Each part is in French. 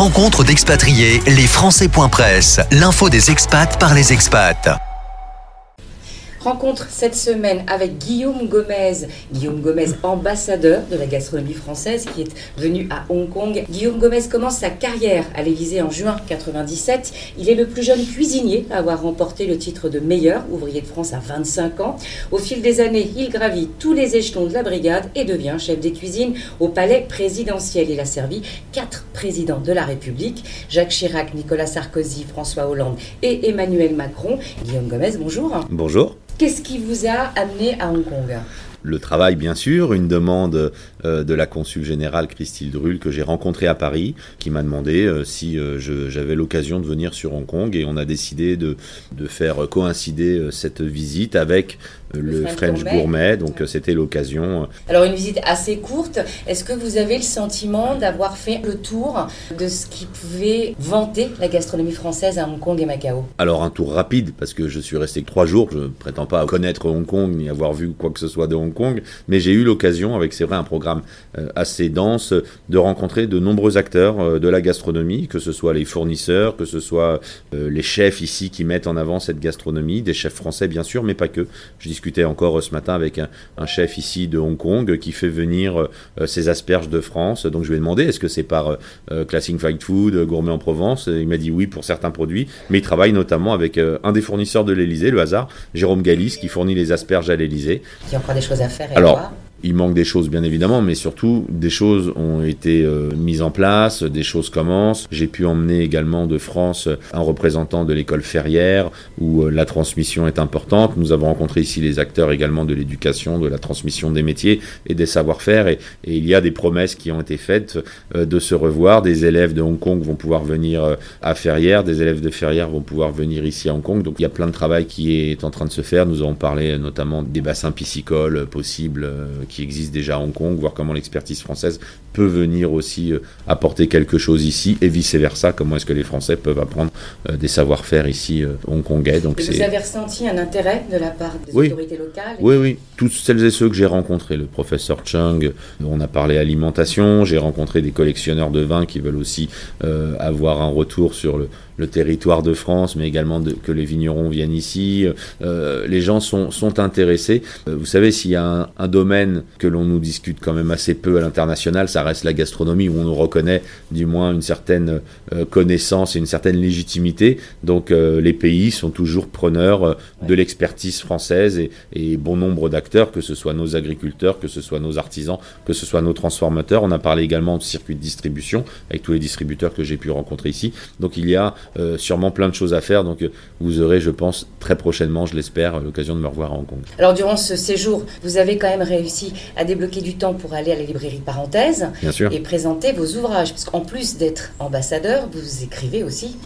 Rencontre d'expatriés, les Français.press, l'info des expats par les expats. Rencontre cette semaine avec Guillaume Gomez. Guillaume Gomez, ambassadeur de la gastronomie française, qui est venu à Hong Kong. Guillaume Gomez commence sa carrière à l'Élysée en juin 97. Il est le plus jeune cuisinier à avoir remporté le titre de meilleur ouvrier de France à 25 ans. Au fil des années, il gravit tous les échelons de la brigade et devient chef des cuisines au palais présidentiel. Il a servi quatre présidents de la République Jacques Chirac, Nicolas Sarkozy, François Hollande et Emmanuel Macron. Guillaume Gomez, bonjour. Bonjour. Qu'est-ce qui vous a amené à Hong Kong? Le travail, bien sûr, une demande euh, de la consul générale Christine Drull que j'ai rencontrée à Paris, qui m'a demandé euh, si euh, j'avais l'occasion de venir sur Hong Kong et on a décidé de, de faire coïncider cette visite avec le, French, Gourmet. donc c'était l'occasion. Alors une visite assez courte, est-ce que vous avez le sentiment d'avoir fait le tour de ce qui pouvait vanter la gastronomie française à Hong Kong et Macao? Alors un tour rapide, parce que je suis resté que trois jours, je ne prétends pas connaître Hong Kong ni avoir vu quoi que ce soit de Hong Kong, mais j'ai eu l'occasion, avec c'est vrai un programme euh, assez dense, de rencontrer de nombreux acteurs euh, de la gastronomie, que ce soit les fournisseurs, que ce soit euh, les chefs ici qui mettent en avant cette gastronomie, des chefs français bien sûr, mais pas que. Je discutais encore ce matin avec un, chef ici de Hong Kong qui fait venir ses asperges de France, donc je lui ai demandé est-ce que c'est par Classing Fight Food, Gourmet en Provence, il m'a dit oui pour certains produits, mais il travaille notamment avec un des fournisseurs de l'Elysée, le hasard, Jérôme Gallis, qui fournit les asperges à l'Elysée. Qui encore des choses à faire et Alors, il manque des choses bien évidemment, mais surtout des choses ont été euh, mises en place, des choses commencent. J'ai pu emmener également de France un représentant de l'école ferrière où euh, la transmission est importante. Nous avons rencontré ici les acteurs également de l'éducation, de la transmission des métiers et des savoir-faire et, il y a des promesses qui ont été faites euh, de se revoir. Des élèves de Hong Kong vont pouvoir venir à Ferrière, des élèves de Ferrière vont pouvoir venir ici à Hong Kong. Donc il y a plein de travail qui est en train de se faire. Nous avons parlé notamment des bassins piscicoles possibles qui existe déjà à Hong Kong, voir comment l'expertise française peut venir aussi euh, apporter quelque chose ici et vice-versa, comment est-ce que les Français peuvent apprendre euh, des savoir-faire ici euh, hongkongais. Donc vous avez ressenti un intérêt de la part des autorités locales Oui, oui, toutes celles et ceux que j'ai rencontrés, le professeur Chung, on a parlé alimentation, j'ai rencontré des collectionneurs de vins qui veulent aussi avoir un retour sur le, le territoire de France, mais également que les vignerons viennent ici. Euh, les gens sont, sont intéressés. Euh, vous savez, s'il y a un, domaine que l'on nous discute quand même assez peu à l'international, ça reste la gastronomie, où on nous reconnaît du moins une certaine euh, connaissance et une certaine légitimité. Donc les pays sont toujours preneurs de l'expertise française et, et, bon nombre d'acteurs, que ce soit nos agriculteurs, que ce soit nos artisans, que ce soit nos transformateurs. On a parlé également de circuit de distribution avec tous les distributeurs que j'ai pu rencontrer ici. Donc il y a euh, sûrement plein de choses à faire. Donc euh, vous aurez, je pense, très prochainement, je l'espère, l'occasion de me revoir à Hong Kong. Alors durant ce séjour, vous avez quand même réussi à débloquer du temps pour aller à la librairie Parenthèse et présenter vos ouvrages. Parce qu'en plus d'être ambassadeur, vous écrivez aussi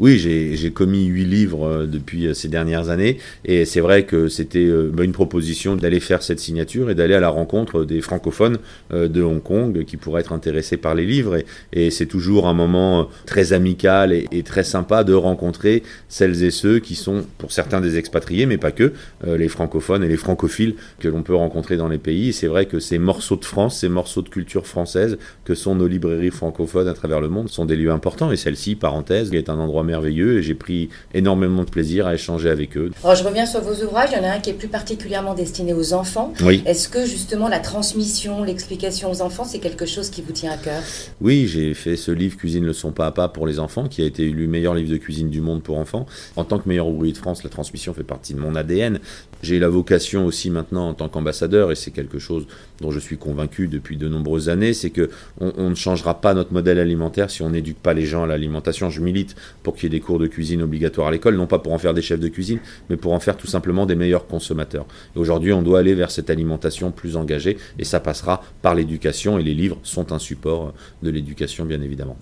oui, j'ai commis huit livres euh, depuis euh, ces dernières années, et c'est vrai que c'était euh, bah, une proposition d'aller faire cette signature et d'aller à la rencontre des francophones de Hong Kong qui pourraient être intéressés par les livres, et, c'est toujours un moment très amical et, très sympa de rencontrer celles et ceux qui sont, pour certains, des expatriés, mais pas que, les francophones et les francophiles que l'on peut rencontrer dans les pays. C'est vrai que ces morceaux de France, ces morceaux de culture française que sont nos librairies francophones à travers le monde sont des lieux importants, et celle-ci, parenthèse, est un endroit merveilleux et j'ai pris énormément de plaisir à échanger avec eux. Alors, je reviens sur vos ouvrages. Il y en a un qui est plus particulièrement destiné aux enfants. Oui. Est-ce que justement la transmission, l'explication aux enfants, c'est quelque chose qui vous tient à cœur? Oui, j'ai fait ce livre Cuisine le son pas à pas pour les enfants qui a été élu meilleur livre de cuisine du monde pour enfants. En tant que meilleur ouvrier de France, la transmission fait partie de mon ADN. J'ai la vocation aussi maintenant en tant qu'ambassadeur et c'est quelque chose dont je suis convaincu depuis de nombreuses années, c'est que on, ne changera pas notre modèle alimentaire si on n'éduque pas les gens à l'alimentation. Je milite pour qu'il y ait des cours de cuisine obligatoires à l'école, non pas pour en faire des chefs de cuisine, mais pour en faire tout simplement des meilleurs consommateurs. Aujourd'hui, on doit aller vers cette alimentation plus engagée, et ça passera par l'éducation, et les livres sont un support de l'éducation, bien évidemment.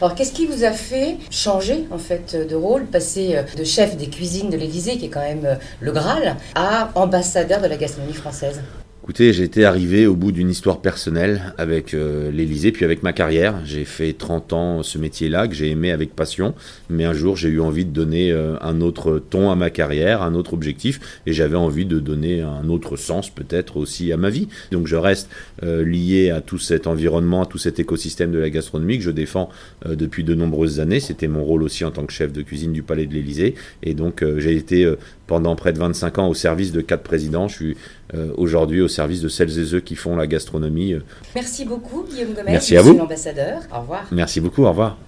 Alors, qu'est-ce qui vous a fait changer en fait de rôle, passer euh, de chef des cuisines de l'Élysée, qui est quand même euh, le Graal, à ambassadeur de la gastronomie française? Écoutez, été arrivé au bout d'une histoire personnelle avec euh, l'Élysée, puis avec ma carrière. J'ai fait 30 ans ce métier-là que j'ai aimé avec passion, mais un jour j'ai eu envie de donner euh, un autre ton à ma carrière, un autre objectif, et j'avais envie de donner un autre sens peut-être aussi à ma vie. Donc je reste euh, lié à tout cet environnement, à tout cet écosystème de la gastronomie que je défends depuis de nombreuses années. C'était mon rôle aussi en tant que chef de cuisine du Palais de l'Élysée, et donc j'ai été pendant près de 25 ans au service de quatre présidents. Je suis aujourd'hui au service de celles et ceux qui font la gastronomie. Merci beaucoup, Guillaume Gomez. Merci à vous. l'ambassadeur. Au revoir. Merci beaucoup, au revoir.